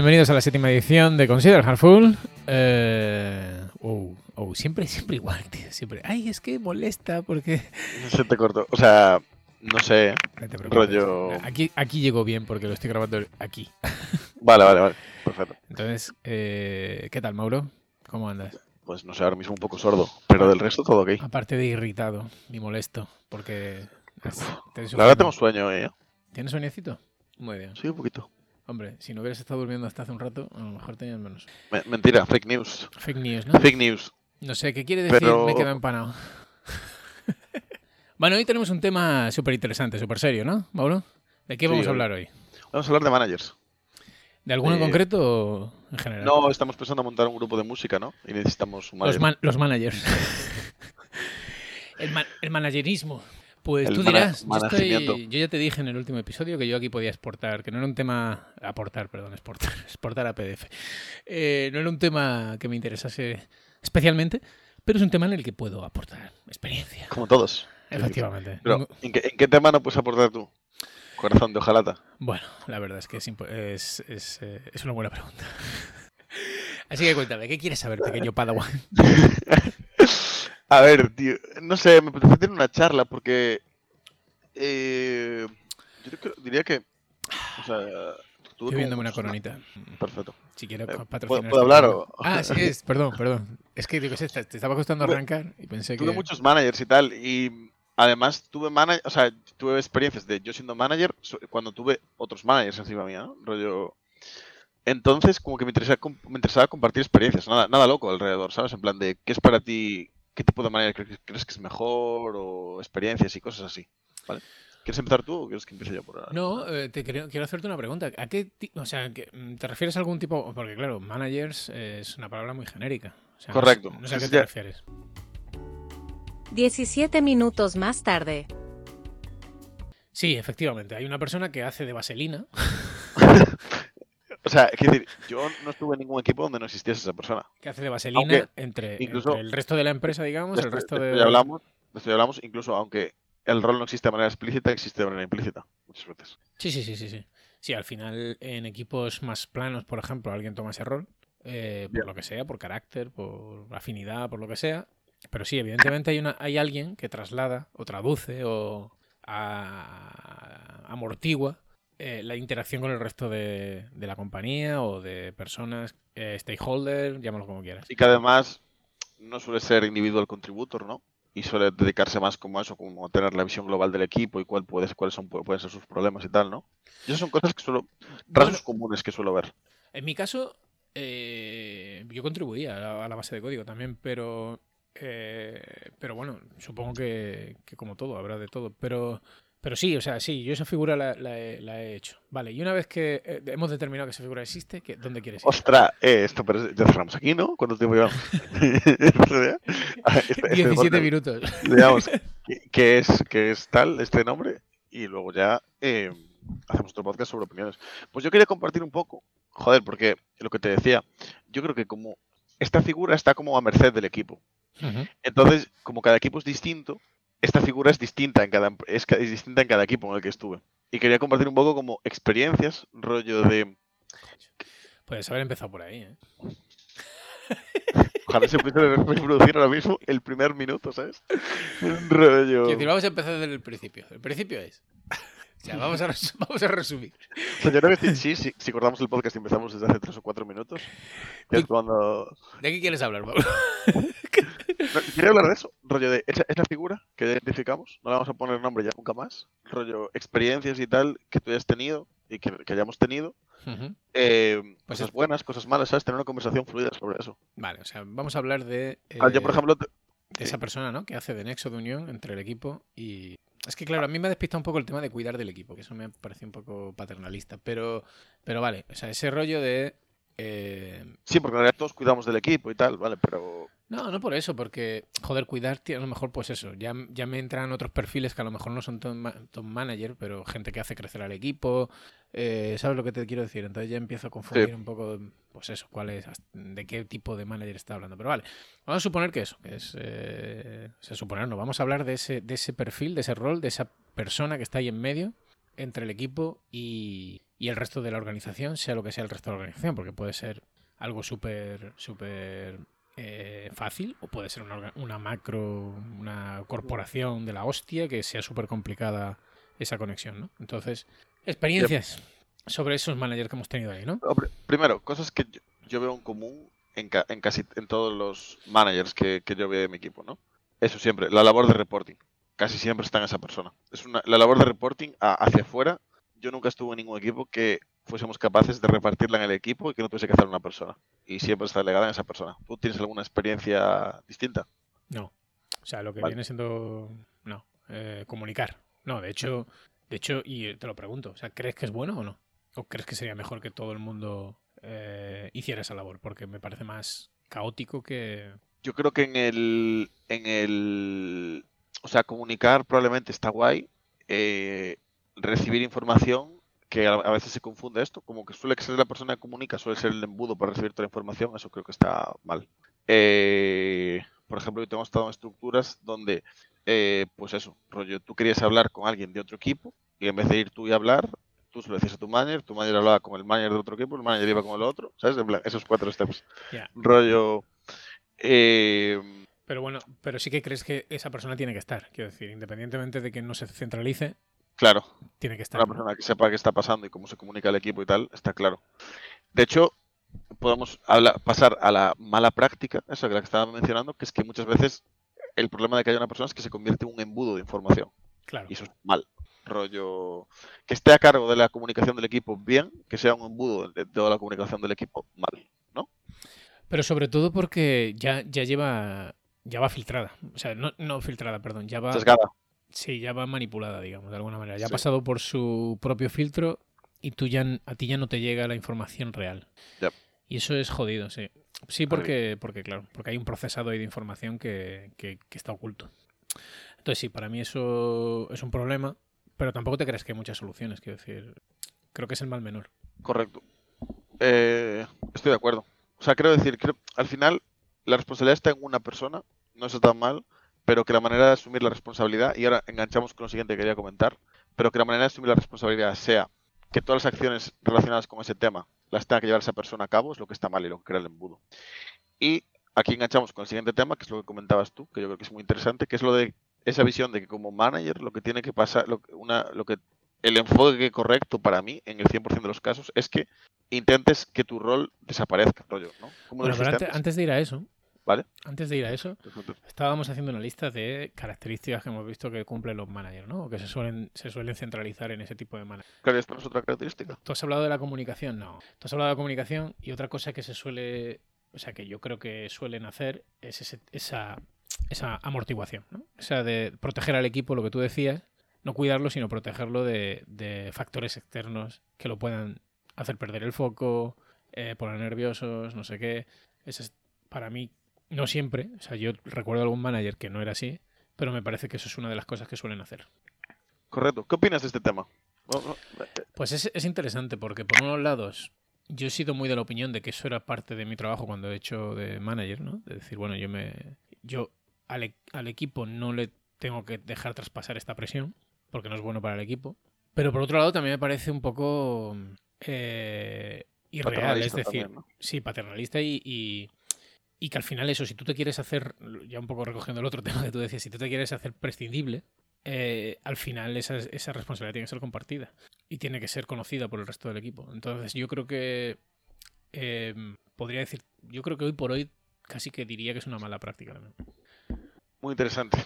Bienvenidos a la séptima edición de Consider Hardful. Eh, oh, oh, siempre, siempre igual, tío. Siempre. Ay, es que molesta porque. Se te cortó. O sea, no sé. No te preocupes. Rollo. Aquí, aquí llegó bien porque lo estoy grabando aquí. Vale, vale, vale. Perfecto. Entonces, eh, ¿qué tal, Mauro? ¿Cómo andas? Pues no sé, ahora mismo un poco sordo. Pero del resto todo ok. Aparte de irritado y molesto, porque. te La verdad tengo sueño, ¿eh? ¿Tienes sueñecito? Muy bien. Sí, un poquito. Hombre, si no hubieras estado durmiendo hasta hace un rato, a lo mejor tenías menos. Me- mentira, fake news. Fake news, ¿no? Fake news. No sé, ¿qué quiere decir? Pero- Me he quedado empanado. bueno, hoy tenemos un tema súper interesante, súper serio, ¿no, Mauro? ¿De qué Sí, vamos a hablar hoy? Vamos a hablar de managers. ¿De alguno en Eh, concreto o en general? No, estamos pensando en montar un grupo de música, ¿no? Y necesitamos un los, manager. man- los managers. el, man- el managerismo. Pues El tú dirás, yo, estoy- yo ya te dije en el último episodio que yo aquí podía exportar, que no era un tema... Aportar, perdón, exportar, exportar a PDF. Eh, no era un tema que me interesase especialmente, pero es un tema en el que puedo aportar experiencia. Como todos. Efectivamente. Pero, ¿en qué, en qué tema no puedes aportar tú? Corazón de ojalata. Bueno, la verdad es que es, impo- es, es, eh, es una buena pregunta. Así que cuéntame, ¿qué quieres saber, pequeño Padawan? A ver, tío, no sé, me apetece tener una charla porque eh, yo creo- diría que, o sea, Estoy viéndome una coronita. Perfecto. Si quieres Eh, ¿puedo- puedo hablar o- Ah, sí es, perdón, perdón. Es que digo, te estaba costando arrancar y pensé que... Tuve muchos managers y tal, y además tuve manager, o sea, tuve experiencias de yo siendo manager cuando tuve otros managers encima mía, ¿no? Rollo. Entonces, como que me interesaba, me interesaba compartir experiencias, nada, nada loco alrededor, ¿sabes? En plan de qué es para ti, qué tipo de manager cre- crees que es mejor, o experiencias y cosas así, ¿vale? ¿Quieres empezar tú o quieres que empiece yo por ahora? No, eh, te quiero, quiero hacerte una pregunta. ¿A qué o sea, que, mm, te refieres a algún tipo? Porque claro, managers eh, es una palabra muy genérica. O sea, Correcto. No sé, a qué te ya. refieres. 17 minutos más tarde. Sí, efectivamente. Hay una persona que hace de vaselina. O sea, quiero decir, yo no estuve en ningún equipo donde no existiese esa persona. Que hace de vaselina Aunque, entre, incluso- entre el resto de la empresa, digamos, el esto- resto de ya hablamos, esto ya hablamos, incluso aunque el rol no existe de manera explícita, existe de manera implícita, muchas veces. Sí, sí, sí, sí, sí. Sí, al final en equipos más planos, por ejemplo, alguien toma ese rol, eh, por Bien. lo que sea, por carácter, por afinidad, por lo que sea. Pero sí, evidentemente hay, una, hay alguien que traslada o traduce o a- amortigua eh, la interacción con el resto de, de la compañía o de personas, eh, stakeholder, llámalo como quieras. Y que además no suele ser individual contributor, ¿no? Y suele dedicarse más como a eso, como a tener la visión global del equipo y cuál puede, cuáles son, pueden ser sus problemas y tal, ¿no? Y esas son cosas que suelo, rasgos comunes que suelo ver. En mi caso, eh, yo contribuía a la, a la base de código también, pero, eh, pero bueno, supongo que, que como todo, habrá de todo. Pero, pero sí, o sea, sí, yo esa figura la, la he, la he hecho. Vale, y una vez que eh, hemos determinado que esa figura existe, ¿qué- ¿dónde quieres ir? Ostras, eh, esto pero ya cerramos aquí, ¿no? ¿Cuánto tiempo llevamos? Ah, este- este 17 podcast, minutos. digamos, que- que es, que es tal este nombre y luego ya eh, hacemos otro podcast sobre opiniones. Pues yo quería compartir un poco, joder, porque lo que te decía, yo creo que como esta figura está como a merced del equipo. Entonces, como cada equipo es distinto, esta figura es distinta en cada es, distinta en cada equipo en el que estuve. Y quería compartir un poco como experiencias, rollo de Puedes haber empezado por ahí, ¿eh? ojalá se pudiera reproducir ahora mismo el primer minuto, ¿sabes? Rollo. Decir, vamos a empezar desde el principio. El principio es... O sea, vamos a, vamos a resumir. O sea, yo creo que sí, sí, si cortamos el podcast y empezamos desde hace tres o cuatro minutos, ya es cuando ¿De qué quieres hablar, Pablo? Quería hablar de eso, rollo de esa, esa figura que identificamos, no le vamos a poner nombre ya nunca más, rollo experiencias y tal que tú hayas tenido y que, que hayamos tenido, eh, Pues cosas es- buenas, cosas malas, ¿sabes? Tener una conversación fluida sobre eso. Vale, o sea, vamos a hablar de... Ah, yo, por eh, ejemplo, te- de esa persona, ¿no? Que hace de nexo de unión entre el equipo y... Es que, claro, a mí me ha despistado un poco el tema de cuidar del equipo, que eso me parece un poco paternalista, pero, pero vale, o sea, ese rollo de... eh, sí, porque en realidad todos cuidamos del equipo y tal, ¿vale? Pero No, no por eso, porque, joder, cuidar, tío, a lo mejor, pues eso, ya, ya me entran otros perfiles que a lo mejor no son top, ma- top manager, pero gente que hace crecer al equipo, eh, ¿sabes lo que te quiero decir? Entonces ya empiezo a confundir un poco, pues eso, cuál es, de qué tipo de manager está hablando. Pero vale, vamos a suponer que eso, que es, eh, o sea, suponer, no, vamos a hablar de ese, de ese perfil, de ese rol, de esa persona que está ahí en medio, entre el equipo y, y el resto de la organización sea lo que sea el resto de la organización, porque puede ser algo súper, súper eh, fácil o puede ser una, una, macro, una corporación de la hostia que sea súper complicada esa conexión, ¿no? Entonces, experiencias sobre esos managers que hemos tenido ahí, ¿no? Primero, cosas que yo, yo veo en común en, ca en, casi en todos los managers que, que yo veo de mi equipo, ¿no? Eso siempre, la labor de reporting. Casi siempre está en esa persona. Es una, la labor de reporting a, hacia afuera. Yo nunca estuve en ningún equipo que fuésemos capaces de repartirla en el equipo y que no tuviese que hacer una persona. Y siempre está delegada en esa persona. ¿Tú tienes alguna experiencia distinta? No. O sea, lo que vale. viene siendo. No. Eh, comunicar. No, de hecho. De hecho, y te lo pregunto, o sea, ¿crees que es bueno o no? ¿O crees que sería mejor que todo el mundo eh, hiciera esa labor? Porque me parece más caótico que. Yo creo que en el. En el. O sea, comunicar probablemente está guay. Eh, recibir información que a, veces se confunde esto, como que suele ser la persona que comunica, suele ser el embudo para recibir toda la información, eso creo que está mal. Eh, por ejemplo, yo tengo estado en estructuras donde, eh, pues eso, rollo, tú querías hablar con alguien de otro equipo y en vez de ir tú y hablar, tú se lo decías a tu manager, tu manager hablaba con el manager de otro equipo, el manager iba con el otro, ¿sabes? En plan, esos cuatro steps. Yeah. Rollo... Eh, pero bueno, pero sí que crees que esa persona tiene que estar, quiero decir, independientemente de que no se centralice, Claro. Tiene que estar. Una persona que sepa qué está pasando y cómo se comunica el equipo y tal, está claro. De hecho, podemos hablar, pasar a la mala práctica, eso que la que estaba mencionando, que es que muchas veces el problema de que haya una persona es que se convierte en un embudo de información. Claro. Y eso es mal. Rollo. Que esté a cargo de la comunicación del equipo bien, que sea un embudo de toda la comunicación del equipo mal, ¿no? Pero sobre todo porque ya, ya lleva. Ya va filtrada. O sea, no, no filtrada, perdón. Ya va. Sesgada. Sí, ya va manipulada, digamos, de alguna manera. Ya sí. ha pasado por su propio filtro y tú ya, a ti ya no te llega la información real. Yep. Y eso es jodido, sí. Sí, porque, porque claro, porque hay un procesado ahí de información que, que, que, está oculto. Entonces, sí, para mí eso es un problema, pero tampoco te crees que hay muchas soluciones, quiero decir. Creo que es el mal menor. Correcto. Eh, estoy de acuerdo. O sea, quiero decir, creo, al final la responsabilidad está en una persona, no está tan mal, pero que la manera de asumir la responsabilidad, y ahora enganchamos con lo siguiente que quería comentar, pero que la manera de asumir la responsabilidad sea que todas las acciones relacionadas con ese tema las tenga que llevar esa persona a cabo, es lo que está mal y lo que crea el embudo. Y aquí enganchamos con el siguiente tema, que es lo que comentabas tú, que yo creo que es muy interesante, que es lo de esa visión de que como manager lo que tiene que pasar, lo, una, lo que el enfoque correcto para mí, en el 100% de los casos, es que intentes que tu rol desaparezca, rollo, ¿no? Bueno, pero antes, antes de ir a eso, ¿Vale? Antes de ir a eso, estábamos haciendo una lista de características que hemos visto que cumplen los managers, ¿no? O que se suelen, se suelen centralizar en ese tipo de managers. Claro, esto no es otra característica. ¿Tú has hablado de la comunicación? No. Tú has hablado de la comunicación y otra cosa que se suele, o sea, que yo creo que suelen hacer es ese, esa, esa amortiguación, ¿no? O sea, de proteger al equipo, lo que tú decías, no cuidarlo, sino protegerlo de, de factores externos que lo puedan hacer perder el foco, eh, poner nerviosos, no sé qué. Ese es, para mí, no siempre, o sea, yo recuerdo algún manager que no era así, pero me parece que eso es una de las cosas que suelen hacer. Correcto. ¿Qué opinas de este tema? Pues es, es interesante porque por unos lados yo he sido muy de la opinión de que eso era parte de mi trabajo cuando he hecho de manager, ¿no? De decir, bueno, yo me yo al, e al equipo no le tengo que dejar traspasar esta presión porque no es bueno para el equipo. Pero por otro lado también me parece un poco eh, irreal, es decir, también, ¿no? sí, paternalista y, y y que al final eso, si tú te quieres hacer, ya un poco recogiendo el otro tema que tú decías, si tú te quieres hacer prescindible, eh, al final esa, esa, responsabilidad tiene que ser compartida y tiene que ser conocida por el resto del equipo. Entonces yo creo que eh, podría decir, yo creo que hoy por hoy casi que diría que es una mala práctica. Muy interesante.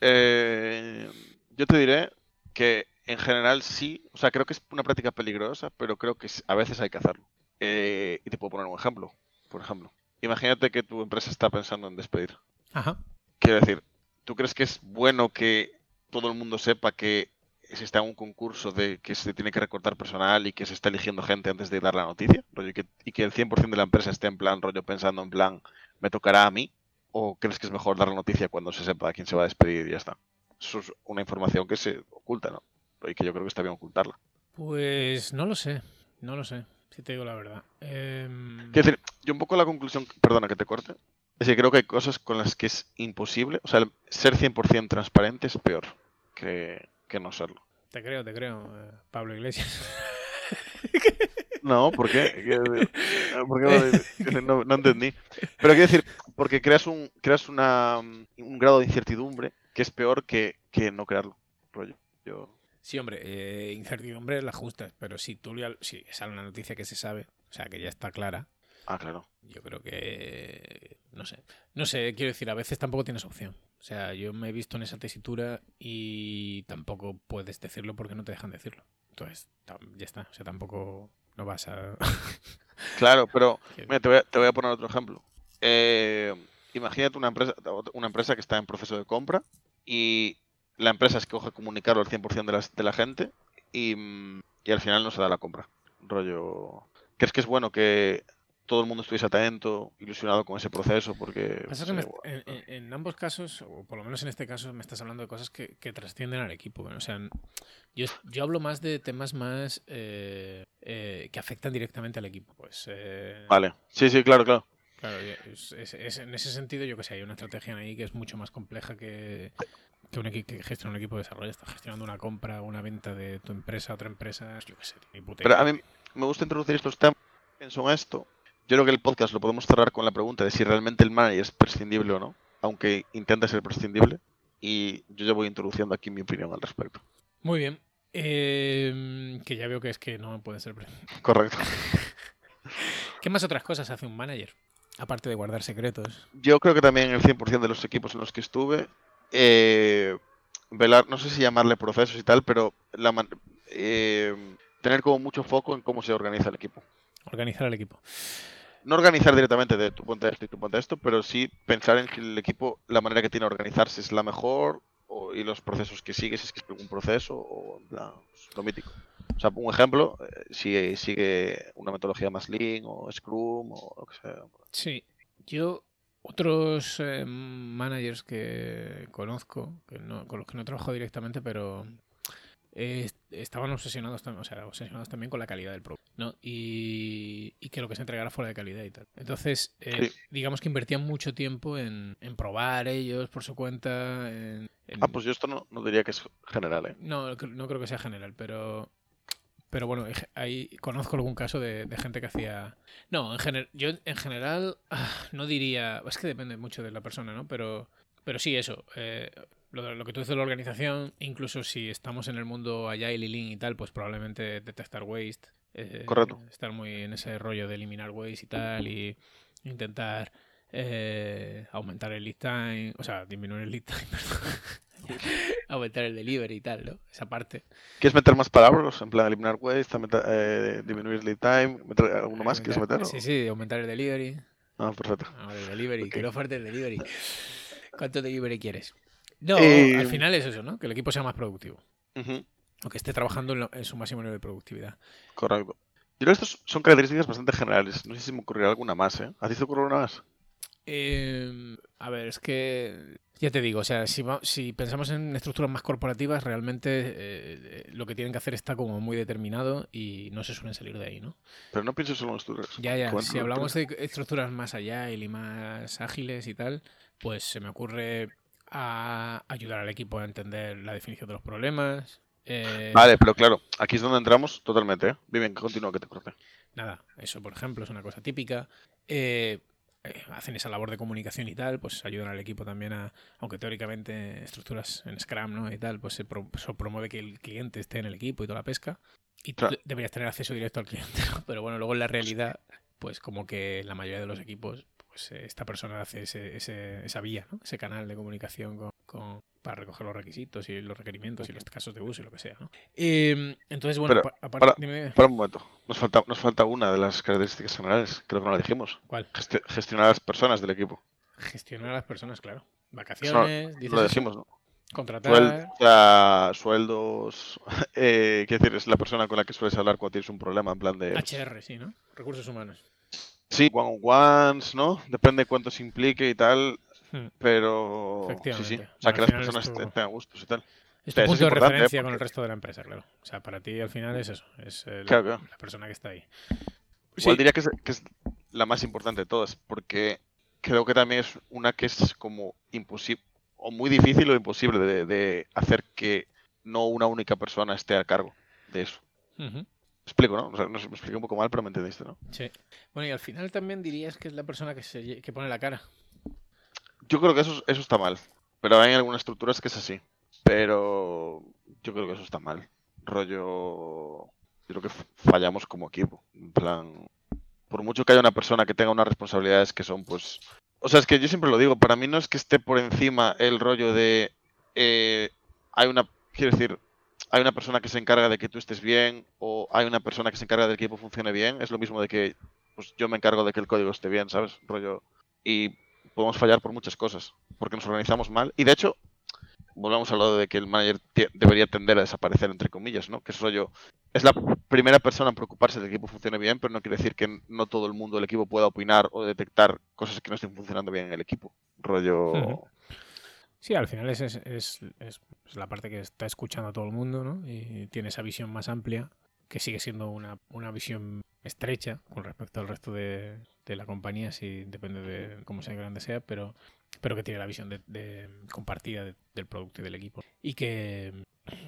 Eh, yo te diré que en general sí, o sea, creo que es una práctica peligrosa, pero creo que a veces hay que hacerlo. Eh, y te puedo poner un ejemplo, por ejemplo imagínate que tu empresa está pensando en despedir. Ajá. Quiero decir, ¿tú crees que es bueno que todo el mundo sepa que se está en un concurso de que se tiene que recortar personal y que se está eligiendo gente antes de dar la noticia? Rollo, y, que, y que el 100% de la empresa esté en plan, rollo, pensando en plan, ¿me tocará a mí? ¿O crees que es mejor dar la noticia cuando se sepa a quién se va a despedir y ya está? Eso es una información que se oculta, ¿no? Y que yo creo que está bien ocultarla. Pues no lo sé, no lo sé si te digo la verdad. Eh... Quiero decir, yo un poco la conclusión, perdona que te corte, es que creo que hay cosas con las que es imposible, o sea, ser 100% transparente es peor que, que no serlo. Te creo, te creo, eh, Pablo Iglesias. No, ¿por qué? ¿Qué- por qué no, no entendí. Pero quiero decir, porque creas un creas una, un grado de incertidumbre que es peor que, que no crearlo. Rollo. Yo, Sí, hombre, eh, incertidumbre la justas, pero si tú ya, si sale una noticia que se sabe, o sea, que ya está clara, ah, claro. yo creo que no sé, no sé, quiero decir, a veces tampoco tienes opción. O sea, yo me he visto en esa tesitura y tampoco puedes decirlo porque no te dejan decirlo. Entonces, ya está, o sea, tampoco no vas a Claro, pero mira, te, voy a, te voy a poner otro ejemplo. Eh, imagínate una empresa, una empresa que está en proceso de compra y la empresa escoge comunicarlo al 100% de la, de la gente y, mm, y al final no se da la compra. Rollo. ¿Crees que es bueno que todo el mundo estuviese atento, ilusionado con ese proceso? Porque. Pues, que me- en, ambos casos, o por lo menos en este caso, me estás hablando de cosas que, que trascienden al equipo. O sea, yo, yo hablo más de temas más eh, eh, que afectan directamente al equipo. Pues, eh, Vale. Sí, sí, claro, claro. claro, es- es- es- en ese sentido, yo que sé, hay una estrategia ahí que es mucho más compleja que, que un que gestiona un equipo de desarrollo. Estás gestionando una compra, una venta de tu empresa a otra empresa, yo que sé, ni puta Pero a mí me gusta introducir estos temas. Pienso en esto. Yo creo que el podcast lo podemos cerrar con la pregunta de si realmente el manager es prescindible o no, aunque intenta ser prescindible. Y yo ya voy introduciendo aquí mi opinión al respecto. Muy bien. Eh, que ya veo que es que no puede ser. pre- Correcto. ¿Qué más otras cosas hace un manager? Aparte de guardar secretos. Yo creo que también el 100% de los equipos en los que estuve, eh, velar, no sé si llamarle procesos y tal, pero la man- eh, tener como mucho foco en cómo se organiza el equipo. Organizar al equipo. No organizar directamente de tu ponte esto y tu ponte esto, pero sí pensar en que el equipo, la manera que tiene de organizarse es la mejor o- y los procesos que sigue, si es que es un proceso o en plan, lo mítico. O sea, un ejemplo, eh, si sigue una metodología más Lean o Scrum o lo que sea. Sí. Yo, otros eh, managers que conozco, que no, con los que no trabajo directamente, pero eh, estaban obsesionados, o sea, obsesionados también con la calidad del producto, ¿no? Y, y que lo que se entregara fuera de calidad y tal. Entonces, eh, Sí. digamos que invertían mucho tiempo en, en probar ellos por su cuenta. En, en- Ah, pues yo esto no, no diría que es general, ¿eh? No, no creo que sea general, pero. Pero bueno, ahí conozco algún caso de, de gente que hacía. No, en general, yo en general ah, no diría. Es que depende mucho de la persona, ¿no? Pero, pero sí, eso. eh, lo, lo que tú dices de la organización, incluso si estamos en el mundo agile y lean y tal, pues probablemente detectar waste. eh, Correcto. Estar muy en ese rollo de eliminar waste y tal, y intentar eh, aumentar el lead time, o sea, disminuir el lead time, perdón. aumentar el delivery y tal, ¿no? Esa parte. ¿Quieres meter más palabras? En plan, eliminar waste, meter- eh, disminuir lead time, meter alguno más? ¿Quieres meter? Sí, sí, aumentar el delivery. Ah, perfecto. Ahora el delivery, Ok. que no falte el delivery. ¿Cuánto delivery quieres? No, Eh, al final es eso, ¿no? Que el equipo sea más productivo. O que esté trabajando en, lo- en su máximo nivel de productividad. correcto. Yo creo que estas son características bastante generales. No sé si me ocurrirá alguna más, ¿eh? ¿A ti te ocurre alguna más? Eh, a ver, es que ya te digo, o sea, si, si pensamos en estructuras más corporativas, realmente eh, lo que tienen que hacer está como muy determinado y no se suelen salir de ahí, ¿no? Pero no pienses solo en estructuras. Ya, ya, si hablamos de estructuras más allá y más ágiles y tal, pues se me ocurre a ayudar al equipo a entender la definición de los problemas. eh, Vale, pero claro, aquí es donde entramos totalmente, ¿eh? Bien, continúa que te corte. Nada, eso por ejemplo es una cosa típica. Eh, eh, hacen esa labor de comunicación y tal, pues ayudan al equipo también a, aunque teóricamente estructuras en Scrum ¿no? y tal, pues se, pro- se promueve que el cliente esté en el equipo y toda la pesca. Y tú Claro. deberías tener acceso directo al cliente, ¿no? Pero bueno, luego en la realidad, pues como que la mayoría de los equipos, pues eh, esta persona hace ese, ese- esa vía, ¿no? ese canal de comunicación con, con- para recoger los requisitos y los requerimientos y los casos de uso y lo que sea. ¿no? Eh, entonces, bueno, Pero, aparte, para- dime, dime. Para un momento. Nos falta, nos falta una de las características generales. Creo que no la dijimos. ¿cuál? Gesti- gestionar a las personas del equipo. Gestionar a las personas, claro. Vacaciones, dices Lo dijimos, ¿no? contratar. Suel- o sea, sueldos. Eh, quiero decir, es la persona con la que sueles hablar cuando tienes un problema, en plan de. HR, sí, ¿no? Recursos humanos. Sí, one on ones, ¿no? Depende de cuánto se implique y tal. Hmm. Pero. Sí, sí. O sea, que las personas te- tengan gustos y tal. Es tu punto de ¿eh? referencia con el resto de la empresa, claro. O sea, para ti al final es eso. Es Claro, claro. la persona que está ahí. Igual Sí. diría que es, que es la más importante de todas, porque creo que también es una que es como imposible, o muy difícil o imposible de, de hacer que no una única persona esté a cargo de eso. O explico, ¿no? O sea, no sé, me expliqué un poco mal, pero me entendiste, ¿no? Sí. Bueno, y al final también dirías que es la persona que, se, que pone la cara. Yo creo que eso, eso está mal. Pero hay algunas estructuras que es así. Pero yo creo que eso está mal. Rollo. Yo creo que fallamos como equipo. En plan. Por mucho que haya una persona que tenga unas responsabilidades que son, pues. O sea, es que yo siempre lo digo. Para mí no es que esté por encima el rollo de. eh, hay una. Quiero decir. Hay una persona que se encarga de que tú estés bien. O hay una persona que se encarga de que el equipo funcione bien. Es lo mismo de que. Pues yo me encargo de que el código esté bien, ¿sabes? Rollo. Y podemos fallar por muchas cosas, porque nos organizamos mal. Y de hecho, volvemos a lo de que el manager debería tender a desaparecer, entre comillas, ¿no? Que es rollo, es la primera persona en preocuparse de que el equipo funcione bien, pero no quiere decir que no todo el mundo del equipo pueda opinar o detectar cosas que no estén funcionando bien en el equipo. Rollo... Sí, al final es, es, es- la parte que está escuchando a todo el mundo, ¿no? Y tiene esa visión más amplia, que sigue siendo una, una visión estrecha con respecto al resto de, de la compañía, si depende de cómo sea grande sea, pero, pero que tiene la visión de, de- compartida de- del producto y del equipo. Y que,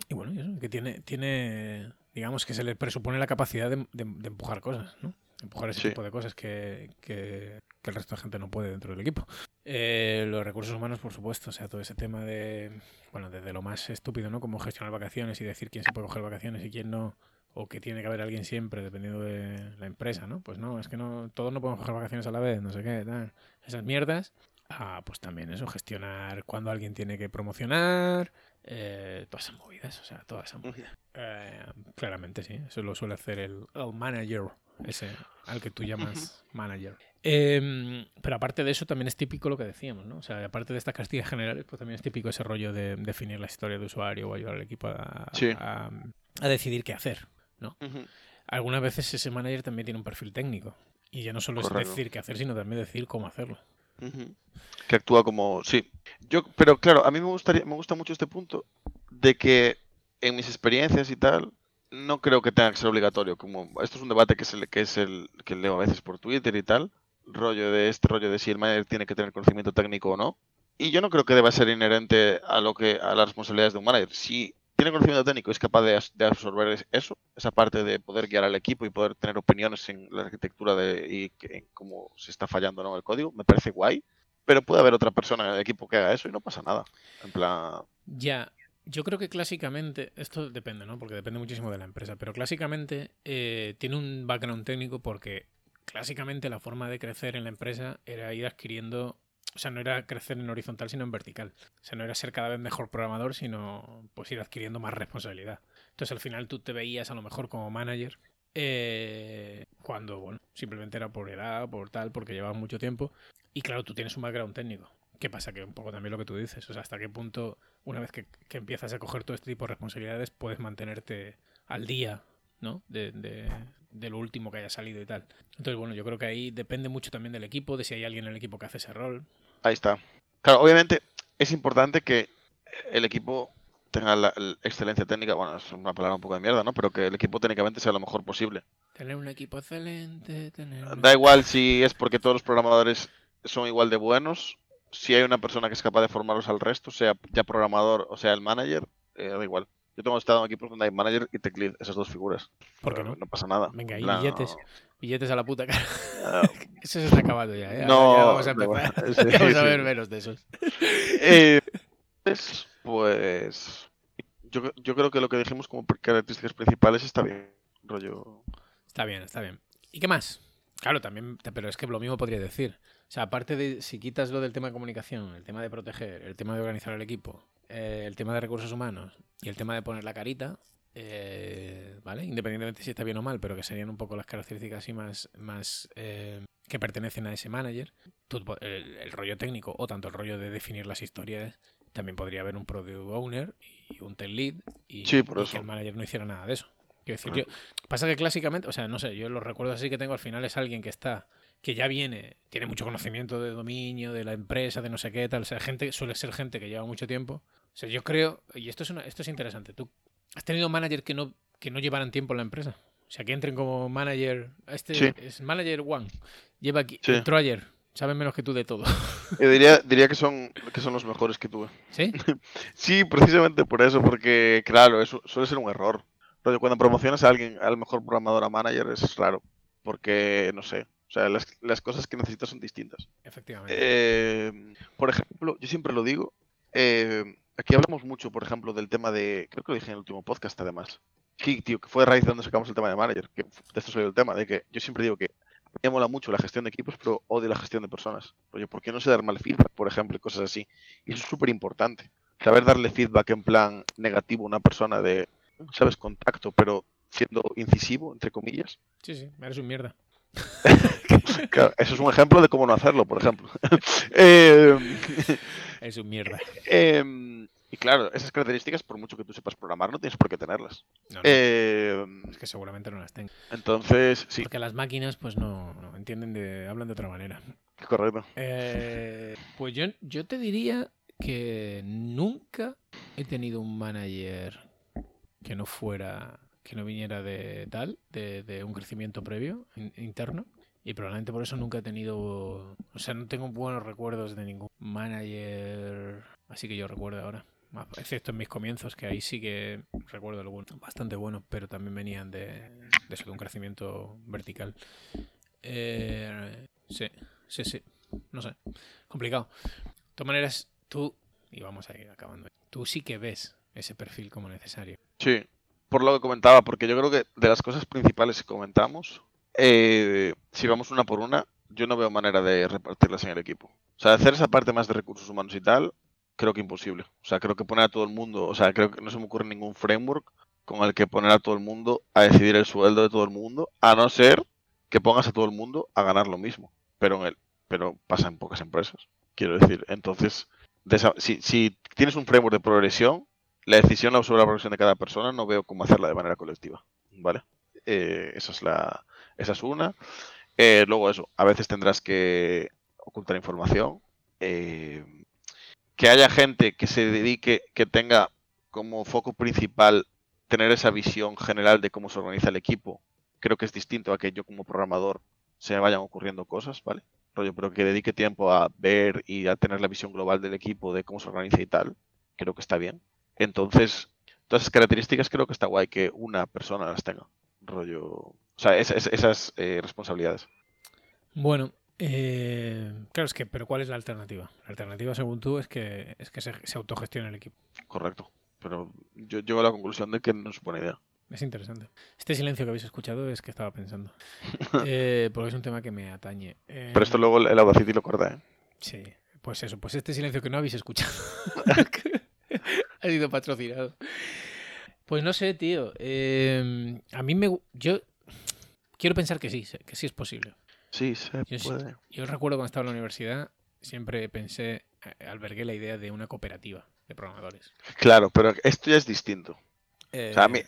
y bueno, eso, que tiene, tiene, digamos que se le presupone la capacidad de, empujar cosas, ¿no? Empujar ese Sí. tipo de cosas que, que, que el resto de gente no puede dentro del equipo. Eh, los recursos humanos, por supuesto, o sea, todo ese tema de, bueno, desde lo más estúpido, ¿no? Como gestionar vacaciones y decir quién se puede coger vacaciones y quién no, o que tiene que haber alguien siempre, dependiendo de la empresa, ¿no? Pues no, es que no, todos no podemos coger vacaciones a la vez, no sé qué, tal. Esas mierdas. Ah, pues también eso, gestionar cuando alguien tiene que promocionar, eh, todas esas movidas, o sea, todas esas movidas. Eh, claramente, sí, eso lo suele hacer el, el manager, ese al que tú llamas manager. Eh, pero aparte de eso, también es típico lo que decíamos, ¿no? O sea, aparte de estas castillas generales, pues también es típico ese rollo de definir la historia de usuario o ayudar al equipo a, Sí. a- a decidir qué hacer. Ujú. Algunas veces ese manager también tiene un perfil técnico. Y ya no solo Correcto. es decir qué hacer, sino también decir cómo hacerlo. Que actúa como. Sí. Yo, pero claro, a mí me gustaría, me gusta mucho este punto de que en mis experiencias y tal, no creo que tenga que ser obligatorio. Como esto es un debate que es el que es el que leo a veces por Twitter y tal. Rollo de este rollo de si el manager tiene que tener conocimiento técnico o no. Y yo no creo que deba ser inherente a lo que a las responsabilidades de un manager. Si tiene conocimiento técnico es capaz de, absorber es- eso, esa parte de poder guiar al equipo y poder tener opiniones en la arquitectura de, y cómo se está fallando no el código, me parece guay. Pero puede haber otra persona en el equipo que haga eso y no pasa nada. En plan, Ya, yo creo que clásicamente, esto depende, ¿no? Porque depende muchísimo de la empresa, pero clásicamente eh, tiene un background técnico porque clásicamente la forma de crecer en la empresa era ir adquiriendo, o sea, no era crecer en horizontal, sino en vertical. O sea, no era ser cada vez mejor programador, sino pues ir adquiriendo más responsabilidad. Entonces al final tú te veías a lo mejor como manager. eh, cuando, bueno, simplemente era por edad, por tal, porque llevabas mucho tiempo. Y claro, tú tienes un background técnico. ¿Qué pasa? Que un poco también lo que tú dices. O sea, hasta qué punto, una vez que, que empiezas a coger todo este tipo de responsabilidades, puedes mantenerte al día, ¿no? De, de- de lo último que haya salido y tal. Entonces, bueno, yo creo que ahí depende mucho también del equipo, de si hay alguien en el equipo que hace ese rol. Ahí está. Claro, obviamente es importante que el equipo tenga la, la excelencia técnica. Bueno, es una palabra un poco de mierda, ¿no? Pero que el equipo técnicamente sea lo mejor posible. Tener un equipo excelente, tener... un- Da igual si es porque todos los programadores son igual de buenos. Si hay una persona que es capaz de formarlos al resto, sea ya programador o sea el manager, eh, da igual. Yo tengo estado en equipos donde hay manager y tech lead, esas dos figuras. ¿Por qué no? No pasa nada. Venga, plan, billetes. Billetes a la puta cara. ah, Eso se está acabando ya, ¿eh? No, ya vamos a empezar. sí, vamos a ver menos de esos. eh, pues, pues yo, yo creo que lo que dijimos como características principales está bien. Rollo. Está bien, está bien. ¿Y qué más? Claro, también, pero es que lo mismo podría decir. O sea, aparte de si quitas lo del tema de comunicación, el tema de proteger, el tema de organizar el equipo, eh, el tema de recursos humanos y el tema de poner la carita, eh, ¿vale? Independientemente si está bien o mal, pero que serían un poco las características así más, más eh, que pertenecen a ese manager, tú po- el, el rollo técnico o tanto el rollo de definir las historias, también podría haber un product owner y un tech lead y, Sí, por y eso. que el manager no hiciera nada de eso. Quiero decir, yo, Pasa que clásicamente, o sea, no sé, yo los recuerdos así que tengo al final es alguien que está, que ya viene, tiene mucho conocimiento de dominio, de la empresa, de no sé qué, tal. O sea, gente, suele ser gente que lleva mucho tiempo. O sea, yo creo, y esto es una, esto es interesante, tú has tenido managers que no, que no llevaran tiempo en la empresa. O sea, que entren como manager. Este Sí. es manager one. Lleva aquí, Sí. entró ayer. Saben menos que tú de todo. Yo diría, diría que son que son los mejores que tuve. ¿Sí? Sí, precisamente por eso, porque claro, eso suele ser un error. Rollo, cuando promocionas a alguien al mejor programador a manager es raro, porque no sé, o sea, las, las cosas que necesitas son distintas. Efectivamente. Eh, por ejemplo, yo siempre lo digo, eh, aquí hablamos mucho, por ejemplo, del tema de, creo que lo dije en el último podcast además, sí, tío, que fue a raíz de donde sacamos el tema de manager, que de esto salió el tema, de que yo siempre digo que me mola mucho la gestión de equipos, pero odio la gestión de personas. Oye, ¿por qué no sé dar mal feedback, por ejemplo, y cosas así? Y eso es súper importante. Saber darle feedback en plan negativo a una persona de, ¿sabes? Contacto, pero siendo incisivo, entre comillas. Sí, sí, eres un mierda. Claro, eso es un ejemplo de cómo no hacerlo, por ejemplo. Eh, Eres un mierda. eh, y claro, esas características, por mucho que tú sepas programar, no tienes por qué tenerlas. No, no, Eh, es que seguramente no las tengo. entonces, sí, Porque las máquinas, pues no, no entienden de. hablan de otra manera. correcto. Eh, pues yo, yo te diría que nunca he tenido un manager que no fuera, que no viniera de tal, de, de un crecimiento previo in- interno. Y probablemente por eso nunca he tenido, o sea, no tengo buenos recuerdos de ningún manager, así que yo recuerdo ahora. Ah, Excepto en mis comienzos, que ahí sí que recuerdo algunos bastante buenos, pero también venían de, de eso, de un crecimiento vertical. Eh, sí, sí, sí. No sé. Complicado. De todas maneras, tú, y vamos a ir acabando, tú sí que ves ese perfil como necesario. Sí, por lo que comentaba, porque yo creo que de las cosas principales que comentamos, eh, si vamos una por una, yo no veo manera de repartirlas en el equipo. O sea, hacer esa parte más de recursos humanos y tal, creo que imposible. O sea, creo que poner a todo el mundo, o sea, creo que no se me ocurre ningún framework con el que poner a todo el mundo a decidir el sueldo de todo el mundo, a no ser que pongas a todo el mundo a ganar lo mismo. Pero en el, pero pasa en pocas empresas, quiero decir. Entonces, si, si tienes un framework de progresión, la decisión sobre la progresión de cada persona no veo cómo hacerla de manera colectiva. ¿Vale? Eh, esa, es la, esa es una. Eh, luego eso, a veces tendrás que ocultar información. eh, que haya gente que se dedique, que tenga como foco principal tener esa visión general de cómo se organiza el equipo. Creo que es distinto a que yo como programador se me vayan ocurriendo cosas, ¿vale? Rollo, pero que dedique tiempo a ver y a tener la visión global del equipo, de cómo se organiza y tal, creo que está bien. Entonces, todas esas características creo que está guay que una persona las tenga. Rollo. O sea, es- es- esas eh, responsabilidades. Bueno, eh, claro, es que, pero ¿cuál es la alternativa? La alternativa, según tú, es que, es que se, se autogestione el equipo. Correcto. Pero yo llego a la conclusión de que no es buena idea. Es interesante. Este silencio que habéis escuchado es que estaba pensando. Eh, porque es un tema que me atañe. Eh, Pero esto luego el el Audacity lo corta, ¿eh? Sí, pues eso, pues este silencio que no habéis escuchado ha sido patrocinado. Pues no sé, tío. eh, a mí me. Yo quiero pensar que sí, que sí es posible. Sí, se Yo sí. puede. Yo recuerdo cuando estaba en la universidad, siempre pensé, albergué la idea de una cooperativa de programadores. Claro, pero esto ya es distinto. O sea, a mí Eh,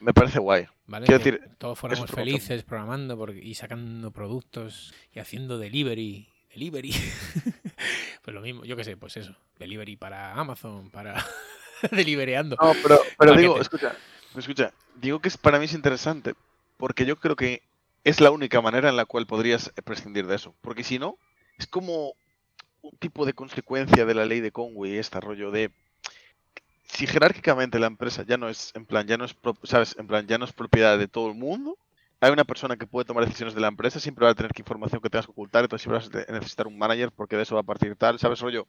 me parece guay. ¿vale? quiero Que decir, todos fuéramos felices programando porque- y sacando productos y haciendo delivery. Delivery. pues lo mismo, yo qué sé, pues eso. Delivery para Amazon, para delivereando. No, pero, pero digo, escucha, escucha, digo que es, para mí es interesante porque yo creo que es la única manera en la cual podrías prescindir de eso. Porque si no, es como un tipo de consecuencia de la ley de Conway, este rollo de si jerárquicamente la empresa ya no es, en plan, ya no es, sabes, en plan, ya no es propiedad de todo el mundo, hay una persona que puede tomar decisiones de la empresa, siempre va a tener que información que tengas que ocultar, entonces siempre vas a necesitar un manager porque de eso va a partir tal, ¿sabes? Rollo.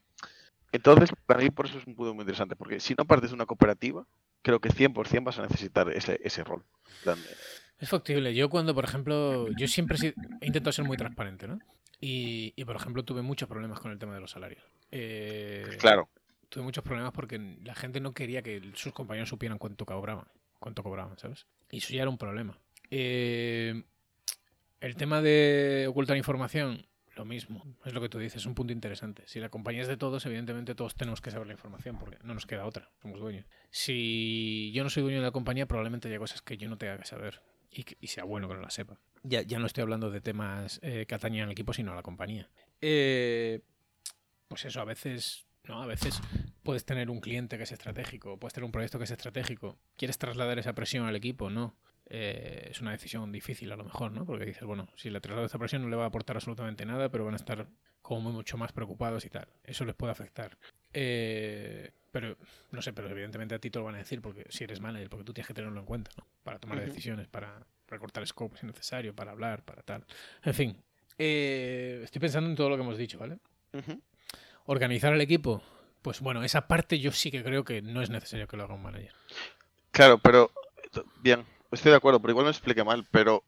Entonces, para mí por eso es un punto muy interesante, porque si no partes de una cooperativa, creo que 100% vas a necesitar ese, ese rol. Es factible. Yo cuando, por ejemplo, yo siempre he intentado ser muy transparente, ¿no? Y, y, por ejemplo, tuve muchos problemas con el tema de los salarios. Eh, Claro, Tuve muchos problemas porque la gente no quería que sus compañeros supieran cuánto cobraban, cuánto cobraban, ¿sabes? Y eso ya era un problema. Eh, el tema de ocultar información, lo mismo. Es lo que tú dices, es un punto interesante. Si la compañía es de todos, evidentemente todos tenemos que saber la información porque no nos queda otra, somos dueños. Si yo no soy dueño de la compañía, probablemente haya cosas que yo no tenga que saber y, que- sea bueno que no las sepa. Ya, ya no estoy hablando de temas eh, que atañen al equipo, sino a la compañía. Eh, pues eso, a veces, ¿no? A veces puedes tener un cliente que es estratégico, puedes tener un proyecto que es estratégico. ¿Quieres trasladar esa presión al equipo? No. Eh, es una decisión difícil a lo mejor, ¿no? Porque dices, bueno, si le traslado esta presión no le va a aportar absolutamente nada, pero van a estar como muy mucho más preocupados y tal. Eso les puede afectar. Eh, pero, no sé, pero evidentemente a ti te lo van a decir porque si eres manager, porque tú tienes que tenerlo en cuenta, ¿no? Para tomar decisiones, para recortar scope si es necesario, para hablar, para tal. En fin, eh, estoy pensando en todo lo que hemos dicho, ¿vale? Organizar el equipo, pues bueno, esa parte yo sí que creo que no es necesario que lo haga un manager. Claro, pero bien, estoy de acuerdo, pero igual me expliqué mal, pero,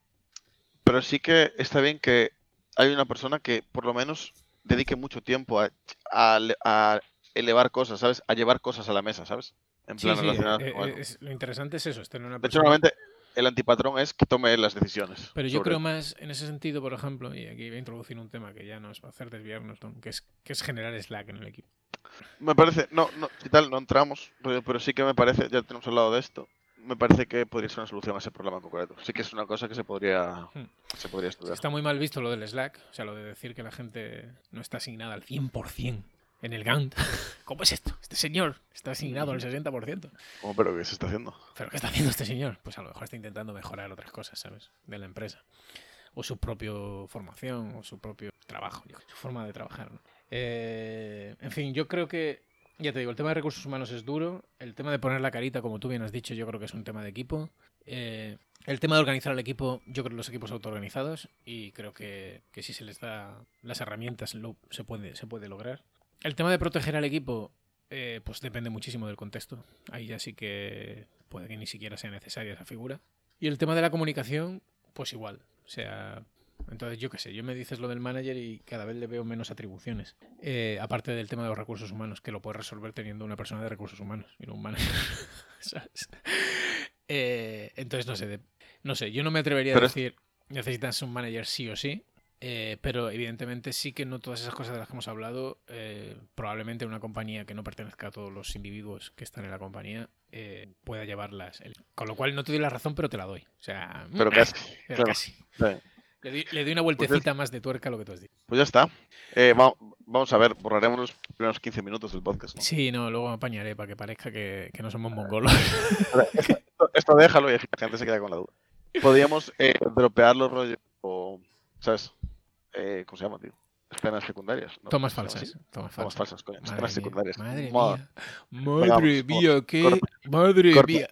pero sí que está bien que hay una persona que por lo menos dedique mucho tiempo a, a, le- a elevar cosas, ¿sabes? A llevar cosas a la mesa, ¿sabes? En Sí, plan sí, relacionadas eh, eh, es- lo interesante es eso, es tener una De hecho, persona... normalmente el antipatrón es que tome las decisiones. Pero yo creo más en ese sentido, por ejemplo, y aquí voy a introducir un tema que ya nos va a hacer desviarnos, ¿no? que, es, que es generar Slack en el equipo. Me parece, no, no, y tal, no entramos, pero sí que me parece, ya tenemos hablado de esto, me parece que podría ser una solución a ese problema en concreto. Sí que es una cosa que se podría, Hmm. se podría estudiar. Está muy mal visto lo del Slack, o sea, lo de decir que la gente no está asignada al 100% en el Gantt. ¿Cómo es esto? Este señor está asignado al 60%. ¿Cómo, pero qué se está haciendo? ¿Pero qué está haciendo este señor? Pues a lo mejor está intentando mejorar otras cosas, ¿sabes? De la empresa. O su propia formación, o su propio trabajo, su forma de trabajar. ¿no? Eh, en fin, yo creo que, ya te digo, el tema de recursos humanos es duro. El tema de poner la carita, como tú bien has dicho, yo creo que es un tema de equipo. Eh, el tema de organizar el equipo, yo creo que los equipos autoorganizados, y creo que, que si se les da las herramientas lo, se, puede, se puede lograr. El tema de proteger al equipo, eh, pues depende muchísimo del contexto. Ahí ya sí que puede que ni siquiera sea necesaria esa figura. Y el tema de la comunicación, pues igual. O sea, entonces yo qué sé, yo me dices lo del manager y cada vez le veo menos atribuciones. Eh, aparte del tema de los recursos humanos, que lo puedes resolver teniendo una persona de recursos humanos y no un manager. ¿Sabes? Eh, entonces no sé, de- no sé, yo no me atrevería Pero a es- decir necesitas un manager sí o sí. eh, pero evidentemente sí que no todas esas cosas de las que hemos hablado, eh, probablemente una compañía que no pertenezca a todos los individuos que están en la compañía eh, pueda llevarlas. Con lo cual no te doy la razón, pero te la doy. O sea, Pero casi. pero claro. casi. Le doy, le doy una vueltecita más de tuerca a lo que tú has dicho. Pues ya está. Eh, va- vamos a ver, borraremos los primeros 15 minutos del podcast. ¿no? Sí, no, luego apañaré para que parezca que, que no somos mongolos. Esto, esto déjalo y la gente se queda con la duda. Podríamos eh, dropear los rollos o, ¿sabes? Eh, ¿Cómo se llama, tío? Penas secundarias. ¿no? Tomas ¿Se llama falsas. Tomas Tomas falsas. falsas, coño. Madre mía, secundarias. Madre mía. Madre mía, qué. corta. Madre Corta. mía.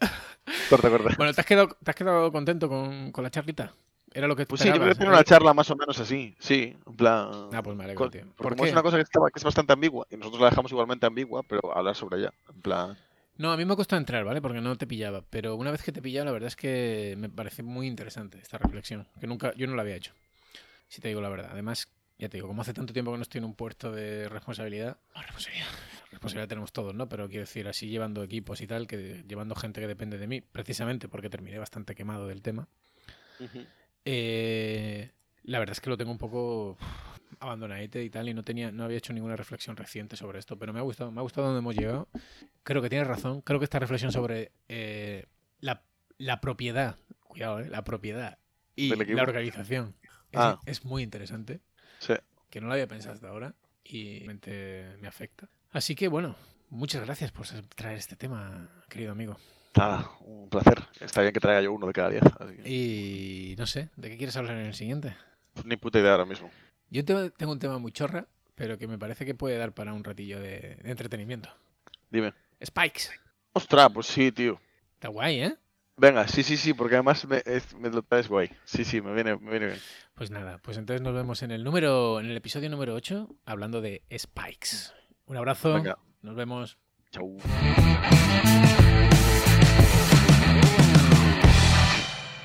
Corta, corta. Bueno, ¿te has quedado, te has quedado contento con, con la charlita? Era lo que Pues sí, yo creo que ¿eh? una charla más o menos así, sí, en plan... Ah, pues me alegro, tío. porque ¿Por qué? es una cosa que, está- que es bastante ambigua, y nosotros la dejamos igualmente ambigua, pero hablar sobre ella, en plan... No, a mí me ha costado entrar, ¿vale? Porque no te pillaba. Pero una vez que te pillaba, la verdad es que me parece muy interesante esta reflexión. Que nunca, yo no la había hecho. Si te digo la verdad. Además, ya te digo, como hace tanto tiempo que no estoy en un puesto de responsabilidad. ah, responsabilidad. Responsabilidad tenemos todos, ¿no? Pero quiero decir, así llevando equipos y tal, que llevando gente que depende de mí, precisamente porque terminé bastante quemado del tema. Eh, la verdad es que lo tengo un poco abandonadete y tal, y no tenía, no había hecho ninguna reflexión reciente sobre esto, pero me ha gustado, me ha gustado donde hemos llegado. Creo que tienes razón. Creo que esta reflexión sobre eh, la, la propiedad, cuidado, eh, la propiedad y la organización es, Ah. es muy interesante, Sí. que no lo había pensado hasta ahora y realmente me afecta. Así que bueno, muchas gracias por traer este tema, querido amigo. Nada, un placer. Está bien que traiga yo uno de cada diez. que- Y no sé, ¿de qué quieres hablar en el siguiente? pues ni puta idea ahora mismo. Yo te- tengo un tema muy chorra, pero que me parece que puede dar para un ratillo de, de entretenimiento. Dime. Spikes. Ostras, pues sí, tío. Está guay, ¿eh? Venga, sí, sí, sí, porque además me, es, me lo traes guay. Sí, sí, me viene, me viene bien. Pues nada, pues entonces nos vemos en el número, en el episodio número 8, hablando de Spikes. Un abrazo, Venga, nos vemos. chau.